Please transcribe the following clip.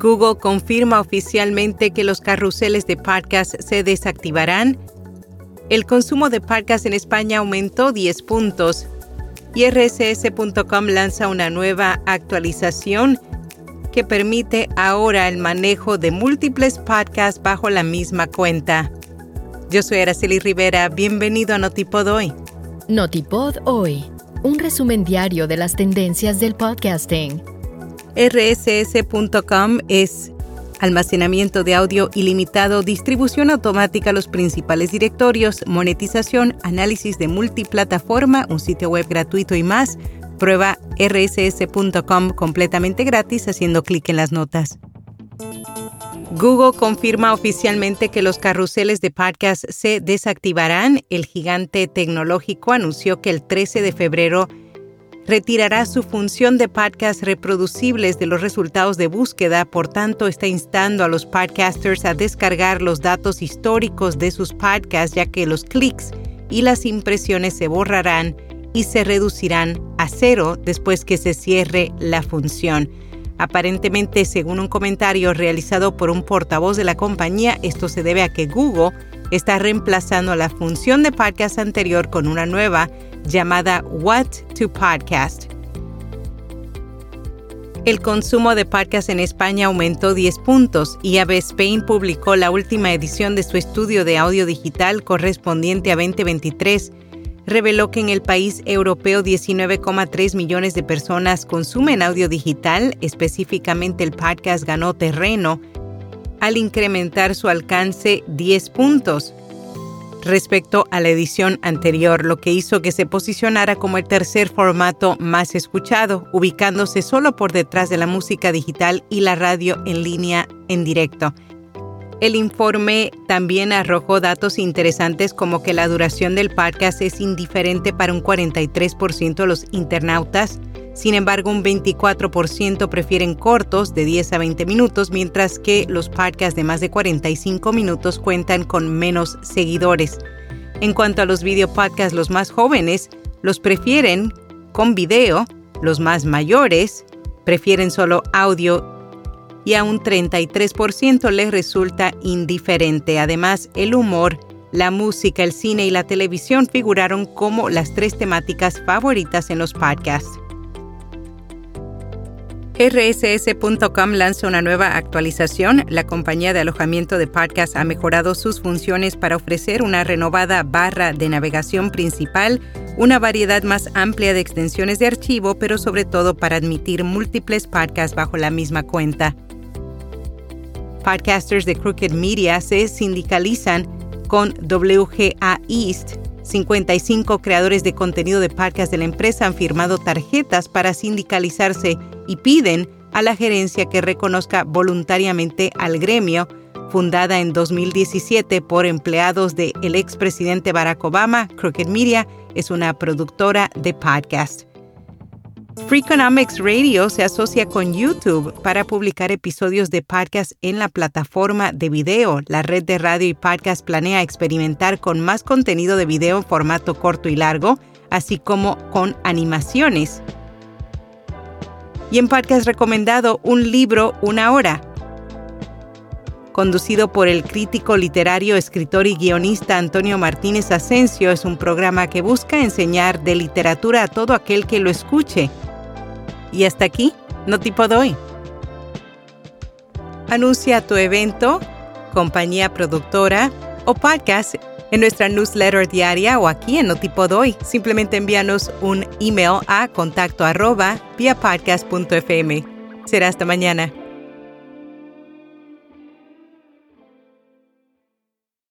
Google confirma oficialmente que los carruseles de podcast se desactivarán. El consumo de podcast en España aumentó 10 puntos. Y rss.com lanza una nueva actualización que permite ahora el manejo de múltiples podcasts bajo la misma cuenta. Yo soy Araceli Rivera, bienvenido a Notipod Hoy. Notipod Hoy, un resumen diario de las tendencias del podcasting rss.com es almacenamiento de audio ilimitado, distribución automática a los principales directorios, monetización, análisis de multiplataforma, un sitio web gratuito y más. Prueba rss.com completamente gratis haciendo clic en las notas. Google confirma oficialmente que los carruseles de podcast se desactivarán. El gigante tecnológico anunció que el 13 de febrero retirará su función de podcast reproducibles de los resultados de búsqueda, por tanto está instando a los podcasters a descargar los datos históricos de sus podcasts ya que los clics y las impresiones se borrarán y se reducirán a cero después que se cierre la función. Aparentemente, según un comentario realizado por un portavoz de la compañía, esto se debe a que Google está reemplazando la función de podcast anterior con una nueva llamada What to Podcast. El consumo de podcast en España aumentó 10 puntos y AB Spain publicó la última edición de su estudio de audio digital correspondiente a 2023. Reveló que en el país europeo 19,3 millones de personas consumen audio digital, específicamente el podcast ganó terreno al incrementar su alcance 10 puntos respecto a la edición anterior, lo que hizo que se posicionara como el tercer formato más escuchado, ubicándose solo por detrás de la música digital y la radio en línea en directo. El informe también arrojó datos interesantes como que la duración del podcast es indiferente para un 43% de los internautas, sin embargo, un 24% prefieren cortos de 10 a 20 minutos, mientras que los podcasts de más de 45 minutos cuentan con menos seguidores. En cuanto a los video podcasts, los más jóvenes los prefieren con video, los más mayores prefieren solo audio y a un 33% les resulta indiferente. Además, el humor, la música, el cine y la televisión figuraron como las tres temáticas favoritas en los podcasts. RSS.com lanza una nueva actualización. La compañía de alojamiento de podcast ha mejorado sus funciones para ofrecer una renovada barra de navegación principal, una variedad más amplia de extensiones de archivo, pero sobre todo para admitir múltiples podcasts bajo la misma cuenta. Podcasters de Crooked Media se sindicalizan con WGA East 55 creadores de contenido de podcast de la empresa han firmado tarjetas para sindicalizarse y piden a la gerencia que reconozca voluntariamente al gremio, fundada en 2017 por empleados del el expresidente Barack Obama. Crooked Media es una productora de podcast. Freakonomics Radio se asocia con YouTube para publicar episodios de podcast en la plataforma de video. La red de radio y podcast planea experimentar con más contenido de video en formato corto y largo, así como con animaciones. Y en podcast recomendado, un libro, una hora. Conducido por el crítico literario, escritor y guionista Antonio Martínez Asensio, es un programa que busca enseñar de literatura a todo aquel que lo escuche y hasta aquí, no tipo doy. Anuncia tu evento, compañía productora o podcast en nuestra newsletter diaria o aquí en Notipo Doy. Simplemente envíanos un email a contacto arroba via. Será hasta mañana.